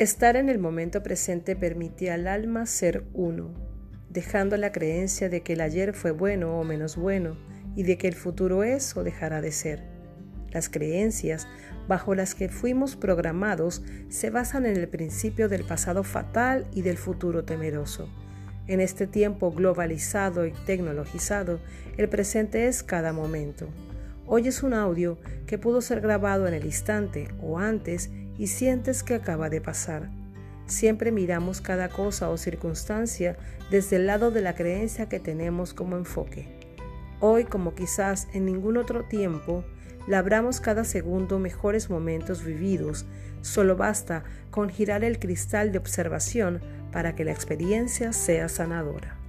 Estar en el momento presente permite al alma ser uno, dejando la creencia de que el ayer fue bueno o menos bueno y de que el futuro es o dejará de ser. Las creencias bajo las que fuimos programados se basan en el principio del pasado fatal y del futuro temeroso. En este tiempo globalizado y tecnologizado, el presente es cada momento. Hoy es un audio que pudo ser grabado en el instante o antes y sientes que acaba de pasar. Siempre miramos cada cosa o circunstancia desde el lado de la creencia que tenemos como enfoque. Hoy, como quizás en ningún otro tiempo, labramos cada segundo mejores momentos vividos. Solo basta con girar el cristal de observación para que la experiencia sea sanadora.